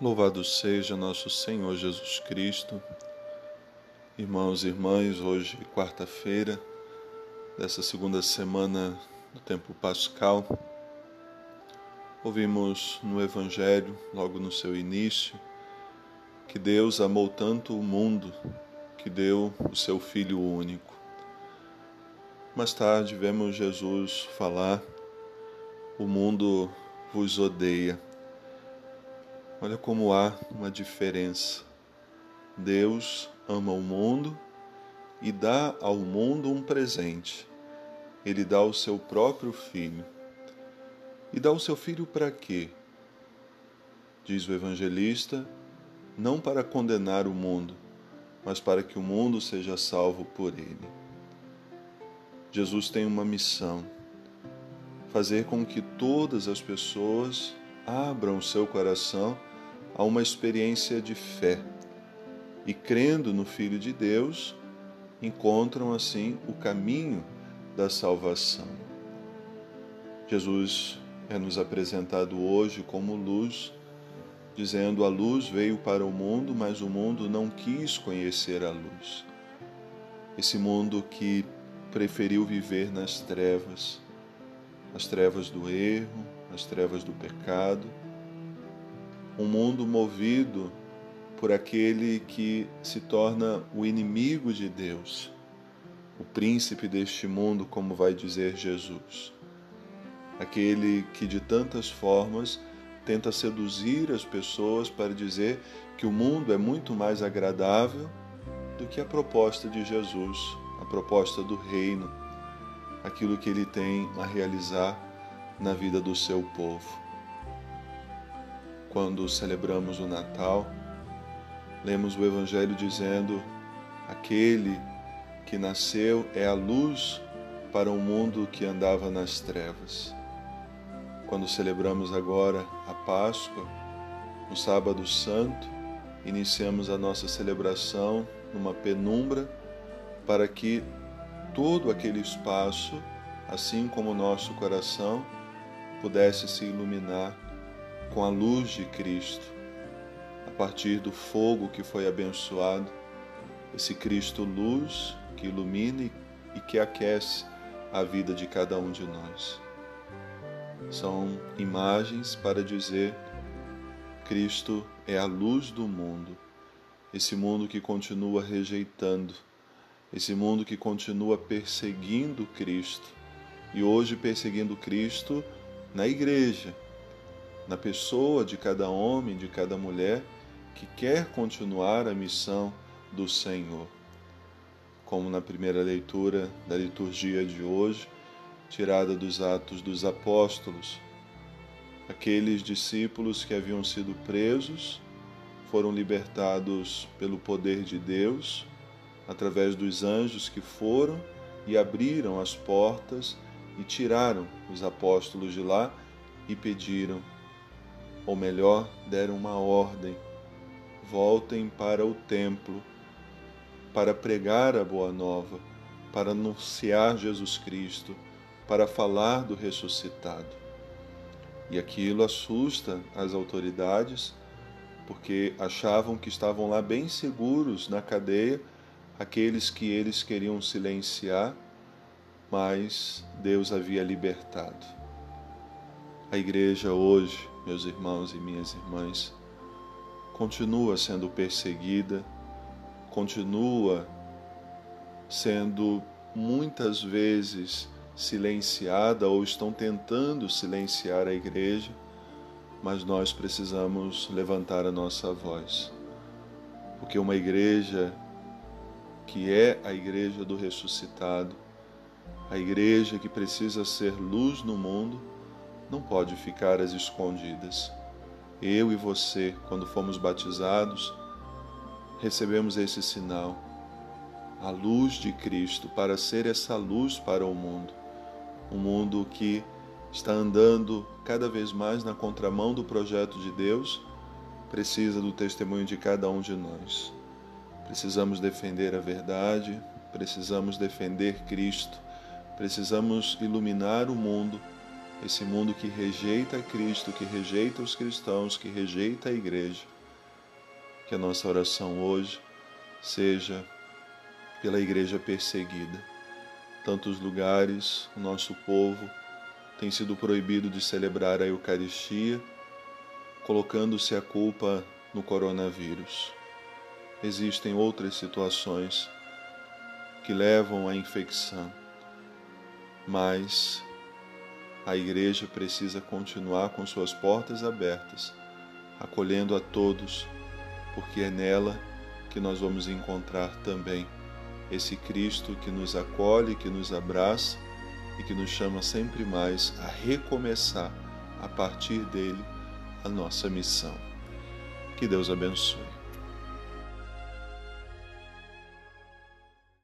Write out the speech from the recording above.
Louvado seja nosso Senhor Jesus Cristo. Irmãos e irmãs, hoje, quarta-feira, dessa segunda semana do tempo pascal, ouvimos no Evangelho, logo no seu início, que Deus amou tanto o mundo que deu o seu Filho único. Mais tarde, vemos Jesus falar: O mundo vos odeia Olha como há uma diferença. Deus ama o mundo e dá ao mundo um presente. Ele dá o seu próprio filho. E dá o seu filho para quê? Diz o evangelista, não para condenar o mundo, mas para que o mundo seja salvo por ele. Jesus tem uma missão: fazer com que todas as pessoas abram o seu coração a uma experiência de fé e, crendo no Filho de Deus, encontram assim o caminho da salvação. Jesus é nos apresentado hoje como luz, dizendo: A luz veio para o mundo, mas o mundo não quis conhecer a luz. Esse mundo que preferiu viver nas trevas, as trevas do erro, as trevas do pecado um mundo movido por aquele que se torna o inimigo de Deus, o príncipe deste mundo, como vai dizer Jesus. Aquele que de tantas formas tenta seduzir as pessoas para dizer que o mundo é muito mais agradável do que a proposta de Jesus, a proposta do reino, aquilo que ele tem a realizar na vida do seu povo quando celebramos o Natal, lemos o Evangelho dizendo: aquele que nasceu é a luz para um mundo que andava nas trevas. Quando celebramos agora a Páscoa, no Sábado Santo, iniciamos a nossa celebração numa penumbra para que todo aquele espaço, assim como o nosso coração, pudesse se iluminar com a luz de Cristo, a partir do fogo que foi abençoado, esse Cristo luz que ilumina e que aquece a vida de cada um de nós. São imagens para dizer Cristo é a luz do mundo, esse mundo que continua rejeitando, esse mundo que continua perseguindo Cristo e hoje perseguindo Cristo na igreja, na pessoa de cada homem, de cada mulher que quer continuar a missão do Senhor. Como na primeira leitura da liturgia de hoje, tirada dos Atos dos Apóstolos, aqueles discípulos que haviam sido presos foram libertados pelo poder de Deus, através dos anjos que foram e abriram as portas e tiraram os apóstolos de lá e pediram ou melhor, deram uma ordem: voltem para o templo para pregar a boa nova, para anunciar Jesus Cristo, para falar do ressuscitado. E aquilo assusta as autoridades, porque achavam que estavam lá bem seguros na cadeia aqueles que eles queriam silenciar, mas Deus havia libertado. A igreja hoje meus irmãos e minhas irmãs, continua sendo perseguida, continua sendo muitas vezes silenciada ou estão tentando silenciar a igreja, mas nós precisamos levantar a nossa voz. Porque uma igreja que é a igreja do ressuscitado, a igreja que precisa ser luz no mundo, não pode ficar às escondidas. Eu e você, quando fomos batizados, recebemos esse sinal, a luz de Cristo, para ser essa luz para o mundo. Um mundo que está andando cada vez mais na contramão do projeto de Deus, precisa do testemunho de cada um de nós. Precisamos defender a verdade, precisamos defender Cristo, precisamos iluminar o mundo esse mundo que rejeita Cristo, que rejeita os cristãos, que rejeita a igreja. Que a nossa oração hoje seja pela igreja perseguida. Tantos lugares, o nosso povo tem sido proibido de celebrar a Eucaristia, colocando-se a culpa no coronavírus. Existem outras situações que levam à infecção, mas a igreja precisa continuar com suas portas abertas, acolhendo a todos, porque é nela que nós vamos encontrar também esse Cristo que nos acolhe, que nos abraça e que nos chama sempre mais a recomeçar a partir dele a nossa missão. Que Deus abençoe.